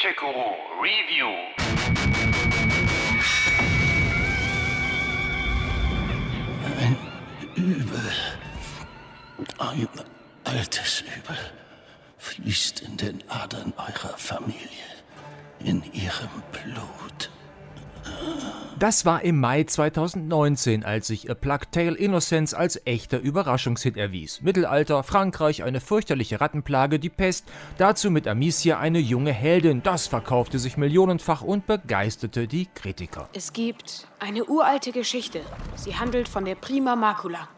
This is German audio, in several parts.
Gencheck-Guru Review. Ein Übel, ein altes Übel, fließt in den Adern eurer Familie, in ihrem Blut. Das war im Mai 2019, als sich A Plague Tale Innocence als echter Überraschungshit erwies. Mittelalter, Frankreich, eine fürchterliche Rattenplage, die Pest, dazu mit Amicia eine junge Heldin. Das verkaufte sich millionenfach und begeisterte die Kritiker. Es gibt eine uralte Geschichte. Sie handelt von der Prima Macula.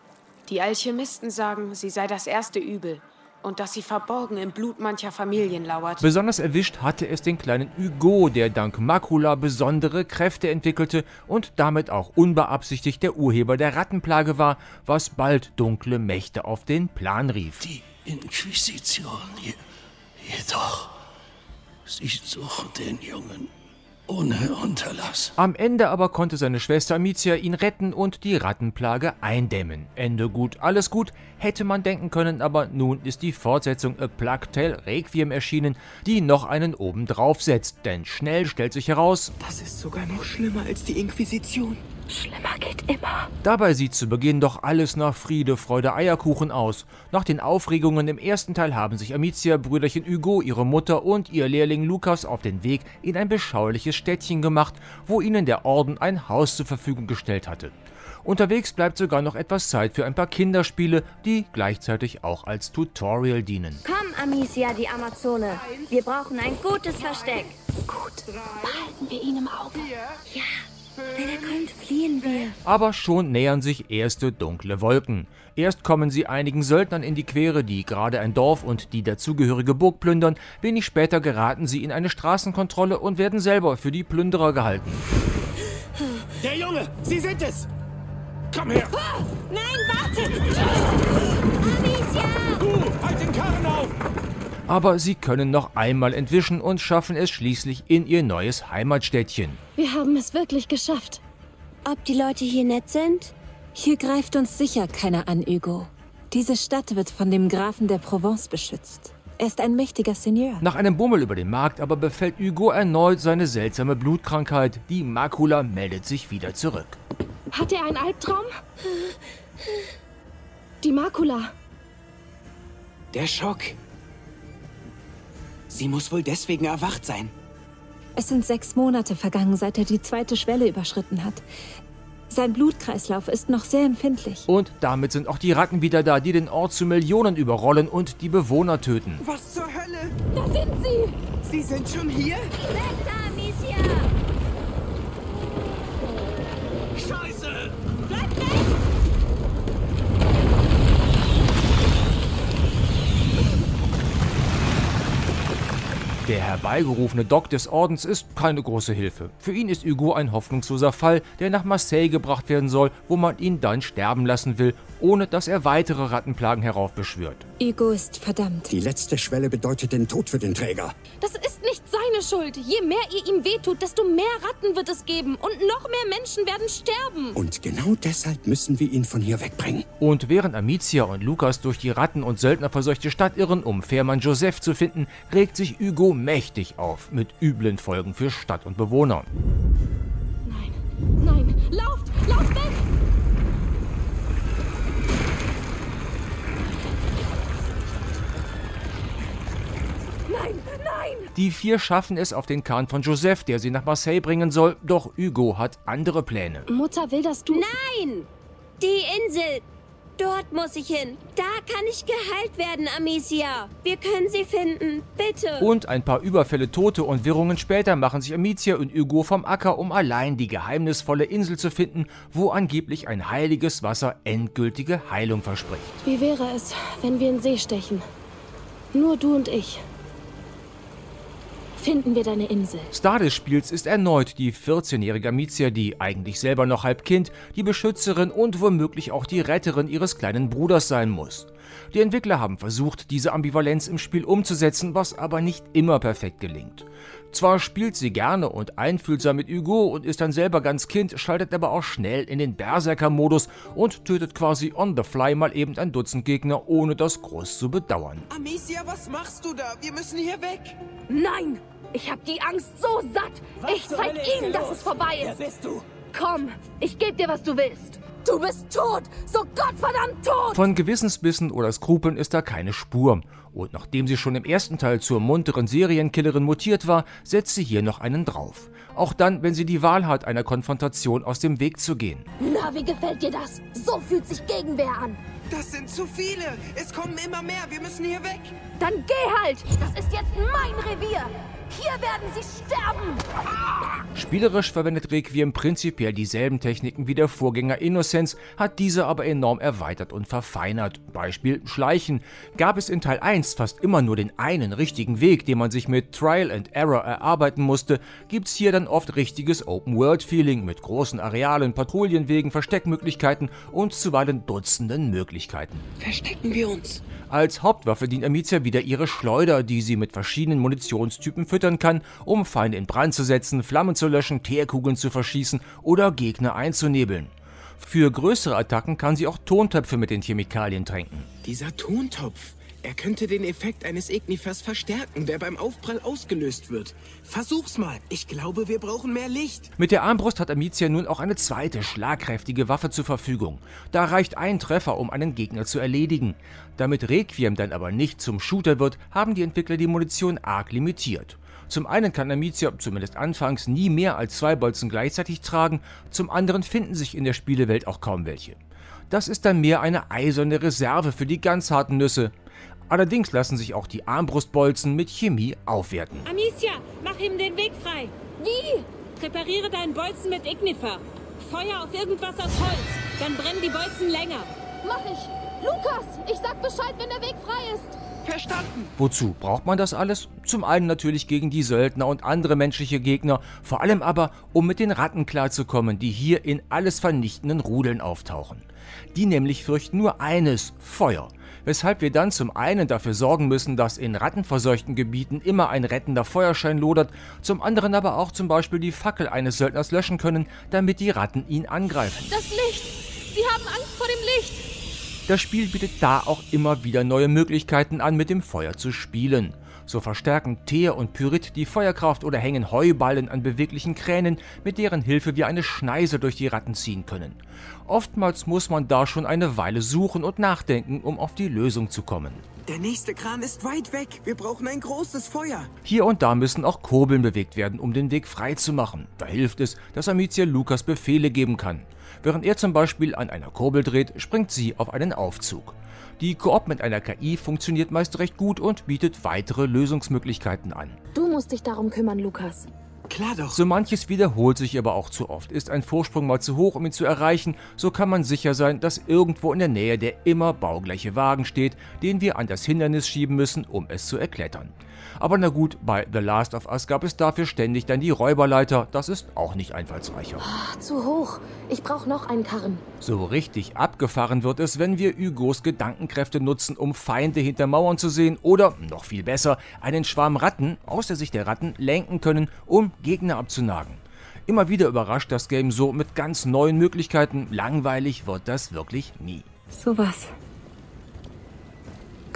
Die Alchemisten sagen, sie sei das erste Übel und dass sie verborgen im Blut mancher Familien lauert. Besonders erwischt hatte es den kleinen Hugo, der dank Makula besondere Kräfte entwickelte und damit auch unbeabsichtigt der Urheber der Rattenplage war, was bald dunkle Mächte auf den Plan rief. Die Inquisition je, jedoch, sie suchen den Jungen ohne Unterlass. Am Ende aber konnte seine Schwester Amicia ihn retten und die Rattenplage eindämmen. Ende gut, alles gut, hätte man denken können, aber nun ist die Fortsetzung A Plague Tale Requiem erschienen, die noch einen oben drauf setzt, denn schnell stellt sich heraus, Das ist sogar noch schlimmer als die Inquisition. Schlimmer geht immer. Dabei sieht zu Beginn doch alles nach Friede, Freude, Eierkuchen aus. Nach den Aufregungen im ersten Teil haben sich Amicia, Brüderchen Hugo, ihre Mutter und ihr Lehrling Lukas auf den Weg in ein beschauliches Städtchen gemacht, wo ihnen der Orden ein Haus zur Verfügung gestellt hatte. Unterwegs bleibt sogar noch etwas Zeit für ein paar Kinderspiele, die gleichzeitig auch als Tutorial dienen. Komm, Amicia, die Amazone. Wir brauchen ein gutes Versteck. Gut, behalten wir ihn im Auge. Ja, wenn er kommt, fliehen wir. Aber schon nähern sich erste dunkle Wolken. Erst kommen sie einigen Söldnern in die Quere, die gerade ein Dorf und die dazugehörige Burg plündern. Wenig später geraten sie in eine Straßenkontrolle und werden selber für die Plünderer gehalten. Der Junge, Sie sind es! Komm her! Nein, wartet! Amicia! Du, halt den Karren auf! Aber sie können noch einmal entwischen und schaffen es schließlich in ihr neues Heimatstädtchen. Wir haben es wirklich geschafft. Ob die Leute hier nett sind? Hier greift uns sicher keiner an, Hugo. Diese Stadt wird von dem Grafen der Provence beschützt. Er ist ein mächtiger Seigneur. Nach einem Bummel über den Markt aber befällt Hugo erneut seine seltsame Blutkrankheit. Die Makula meldet sich wieder zurück. Hat er einen Albtraum? Die Makula. Der Schock. Sie muss wohl deswegen erwacht sein. Es sind sechs Monate vergangen, seit er die zweite Schwelle überschritten hat. Sein Blutkreislauf ist noch sehr empfindlich. Und damit sind auch die Ratten wieder da, die den Ort zu Millionen überrollen und die Bewohner töten. Was zur Hölle? Da sind sie! Sie sind schon hier? Weg da, Amicia! Scheiße! Der herbeigerufene Doc des Ordens ist keine große Hilfe. Für ihn ist Hugo ein hoffnungsloser Fall, der nach Marseille gebracht werden soll, wo man ihn dann sterben lassen will, ohne dass er weitere Rattenplagen heraufbeschwört. Hugo ist verdammt. Die letzte Schwelle bedeutet den Tod für den Träger. Das ist nicht seine Schuld. Je mehr ihr ihm wehtut, desto mehr Ratten wird es geben. Und noch mehr Menschen werden sterben. Und genau deshalb müssen wir ihn von hier wegbringen. Und während Amicia und Lukas durch die Ratten- und Söldnerverseuchte Stadt irren, um Fährmann Joseph zu finden, regt sich Hugo mächtig auf, mit üblen Folgen für Stadt und Bewohner. Nein, nein, lauft, lauft weg! Nein, nein! Die vier schaffen es auf den Kahn von Joseph, der sie nach Marseille bringen soll, doch Hugo hat andere Pläne. Mutter will, dass du... Nein! Die Insel! Dort muss ich hin. Da kann ich geheilt werden, Amicia. Wir können sie finden. Bitte. Und ein paar Überfälle, Tote und Wirrungen später machen sich Amicia und Hugo vom Acker, um allein die geheimnisvolle Insel zu finden, wo angeblich ein heiliges Wasser endgültige Heilung verspricht. Wie wäre es, wenn wir in See stechen? Nur du und ich. Finden wir deine Insel. Star des Spiels ist erneut die 14-jährige Amicia, die eigentlich selber noch halb Kind, die Beschützerin und womöglich auch die Retterin ihres kleinen Bruders sein muss. Die Entwickler haben versucht, diese Ambivalenz im Spiel umzusetzen, was aber nicht immer perfekt gelingt. Zwar spielt sie gerne und einfühlsam mit Hugo und ist dann selber ganz Kind, schaltet aber auch schnell in den Berserker-Modus und tötet quasi on the fly mal eben ein Dutzend Gegner, ohne das groß zu bedauern. Amicia, was machst du da? Wir müssen hier weg. Nein! Ich hab die Angst so satt! Was ich zeig ihnen, dass es vorbei Wer ist! bist du? Komm, ich geb dir, was du willst! Du bist tot! So gottverdammt tot! Von Gewissensbissen oder Skrupeln ist da keine Spur. Und nachdem sie schon im ersten Teil zur munteren Serienkillerin mutiert war, setzt sie hier noch einen drauf. Auch dann, wenn sie die Wahl hat, einer Konfrontation aus dem Weg zu gehen. Na, wie gefällt dir das? So fühlt sich Gegenwehr an. Das sind zu viele. Es kommen immer mehr. Wir müssen hier weg. Dann geh halt! Das ist jetzt mein Revier! Hier werden sie sterben! Spielerisch verwendet Requiem prinzipiell dieselben Techniken wie der Vorgänger Innocence, hat diese aber enorm erweitert und verfeinert. Beispiel Schleichen. Gab es in Teil 1 fast immer nur den einen richtigen Weg, den man sich mit Trial and Error erarbeiten musste, gibt's hier dann oft richtiges Open-World-Feeling mit großen Arealen, Patrouillenwegen, Versteckmöglichkeiten und zuweilen Dutzenden Möglichkeiten. Verstecken wir uns. Als Hauptwaffe dient Amicia wieder ihre Schleuder, die sie mit verschiedenen Munitionstypen füttern kann, um Feinde in Brand zu setzen, Flammen zu löschen, Teerkugeln zu verschießen oder Gegner einzunebeln. Für größere Attacken kann sie auch Tontöpfe mit den Chemikalien tränken. Dieser Tontopf. Er könnte den Effekt eines Ignifers verstärken, der beim Aufprall ausgelöst wird. Versuch's mal. Ich glaube, wir brauchen mehr Licht. Mit der Armbrust hat Amicia nun auch eine zweite, schlagkräftige Waffe zur Verfügung. Da reicht ein Treffer, um einen Gegner zu erledigen. Damit Requiem dann aber nicht zum Shooter wird, haben die Entwickler die Munition arg limitiert. Zum einen kann Amicia, zumindest anfangs, nie mehr als zwei Bolzen gleichzeitig tragen, zum anderen finden sich in der Spielewelt auch kaum welche. Das ist dann mehr eine eiserne Reserve für die ganz harten Nüsse. Allerdings lassen sich auch die Armbrustbolzen mit Chemie aufwerten. Amicia, mach ihm den Weg frei. Wie? Präpariere deinen Bolzen mit Ignifer. Feuer auf irgendwas aus Holz. Dann brennen die Bolzen länger. Mach ich! Lukas, ich sag Bescheid, wenn der Weg frei ist! Verstanden. Wozu braucht man das alles? Zum einen natürlich gegen die Söldner und andere menschliche Gegner, vor allem aber, um mit den Ratten klarzukommen, die hier in alles vernichtenden Rudeln auftauchen. Die nämlich fürchten nur eines, Feuer. Weshalb wir dann zum einen dafür sorgen müssen, dass in rattenverseuchten Gebieten immer ein rettender Feuerschein lodert, zum anderen aber auch zum Beispiel die Fackel eines Söldners löschen können, damit die Ratten ihn angreifen. Das Licht! Sie haben Angst vor dem Licht! Das Spiel bietet da auch immer wieder neue Möglichkeiten an, mit dem Feuer zu spielen. So verstärken Teer und Pyrit die Feuerkraft oder hängen Heuballen an beweglichen Kränen, mit deren Hilfe wir eine Schneise durch die Ratten ziehen können. Oftmals muss man da schon eine Weile suchen und nachdenken, um auf die Lösung zu kommen. Der nächste Kran ist weit weg. Wir brauchen ein großes Feuer. Hier und da müssen auch Kurbeln bewegt werden, um den Weg frei zu machen. Da hilft es, dass Amicia Lukas Befehle geben kann. Während er zum Beispiel an einer Kurbel dreht, springt sie auf einen Aufzug. Die Koop mit einer KI funktioniert meist recht gut und bietet weitere Lösungsmöglichkeiten an. Du musst dich darum kümmern, Lukas. Klar doch. So manches wiederholt sich aber auch zu oft. Ist ein Vorsprung mal zu hoch, um ihn zu erreichen, so kann man sicher sein, dass irgendwo in der Nähe der immer baugleiche Wagen steht, den wir an das Hindernis schieben müssen, um es zu erklettern. Aber na gut, bei The Last of Us gab es dafür ständig dann die Räuberleiter, das ist auch nicht einfallsreicher. Ach, zu hoch. Ich brauche noch einen Karren. So richtig abgefahren wird es, wenn wir Hugos Gedankenkräfte nutzen, um Feinde hinter Mauern zu sehen oder, noch viel besser, einen Schwarm Ratten aus der Sicht der Ratten lenken können, um Gegner abzunagen. Immer wieder überrascht das Game so mit ganz neuen Möglichkeiten. Langweilig wird das wirklich nie. Sowas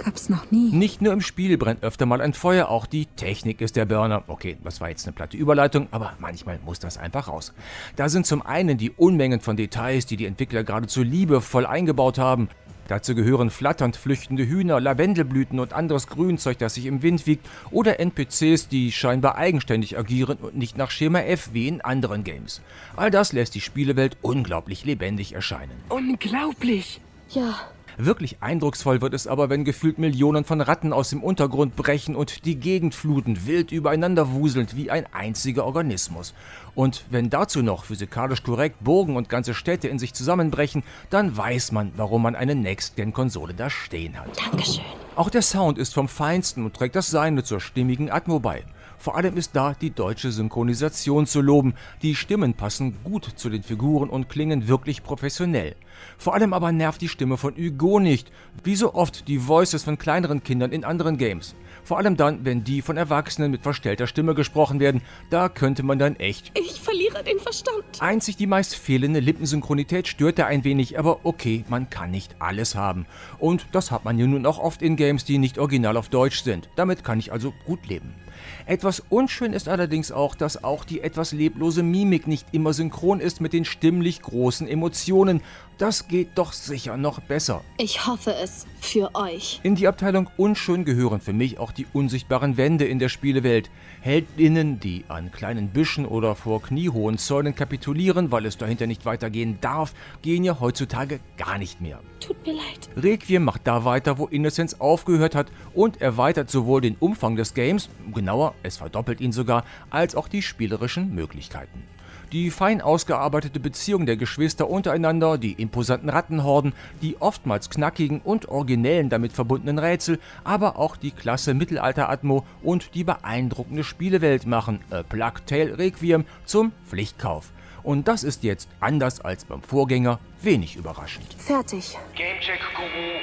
gab's noch nie. Nicht nur im Spiel brennt öfter mal ein Feuer, auch die Technik ist der Burner. Okay, das war jetzt eine platte Überleitung, aber manchmal muss das einfach raus. Da sind zum einen die Unmengen von Details, die die Entwickler geradezu liebevoll eingebaut haben. Dazu gehören flatternd flüchtende Hühner, Lavendelblüten und anderes Grünzeug, das sich im Wind wiegt, oder NPCs, die scheinbar eigenständig agieren und nicht nach Schema F wie in anderen Games. All das lässt die Spielewelt unglaublich lebendig erscheinen. Unglaublich. Ja, Wirklich eindrucksvoll wird es aber, wenn gefühlt Millionen von Ratten aus dem Untergrund brechen und die Gegend fluten, wild übereinander wuselnd wie ein einziger Organismus. Und wenn dazu noch physikalisch korrekt Burgen und ganze Städte in sich zusammenbrechen, dann weiß man, warum man eine Next-Gen-Konsole da stehen hat. Dankeschön. Auch der Sound ist vom Feinsten und trägt das Seine zur stimmigen Atmo bei. Vor allem ist da die deutsche Synchronisation zu loben. Die Stimmen passen gut zu den Figuren und klingen wirklich professionell. Vor allem aber nervt die Stimme von Hugo nicht, wie so oft die Voices von kleineren Kindern in anderen Games. Vor allem dann, wenn die von Erwachsenen mit verstellter Stimme gesprochen werden, da könnte man dann echt. Ich verliere den Verstand. Einzig die meist fehlende Lippensynchronität störte ein wenig, aber okay, man kann nicht alles haben. Und das hat man ja nun auch oft in Games, die nicht original auf Deutsch sind. Damit kann ich also gut leben. Etwas unschön ist allerdings auch, dass auch die etwas leblose Mimik nicht immer synchron ist mit den stimmlich großen Emotionen. Das geht doch sicher noch besser. Ich hoffe es für euch. In die Abteilung unschön gehören für mich auch die unsichtbaren Wände in der Spielewelt. Heldinnen, die an kleinen Büschen oder vor kniehohen Zäunen kapitulieren, weil es dahinter nicht weitergehen darf, gehen ja heutzutage gar nicht mehr. Tut mir leid. Requiem macht da weiter, wo Innocence aufgehört hat und erweitert sowohl den Umfang des Games, genauer, es verdoppelt ihn sogar, als auch die spielerischen Möglichkeiten. Die fein ausgearbeitete Beziehung der Geschwister untereinander, die imposanten Rattenhorden, die oftmals knackigen und originellen damit verbundenen Rätsel, aber auch die klasse Mittelalter-Atmo und die beeindruckende Spielewelt machen A Plague Tale Requiem zum Pflichtkauf. Und das ist jetzt, anders als beim Vorgänger, wenig überraschend. Fertig. Gamecheck Guru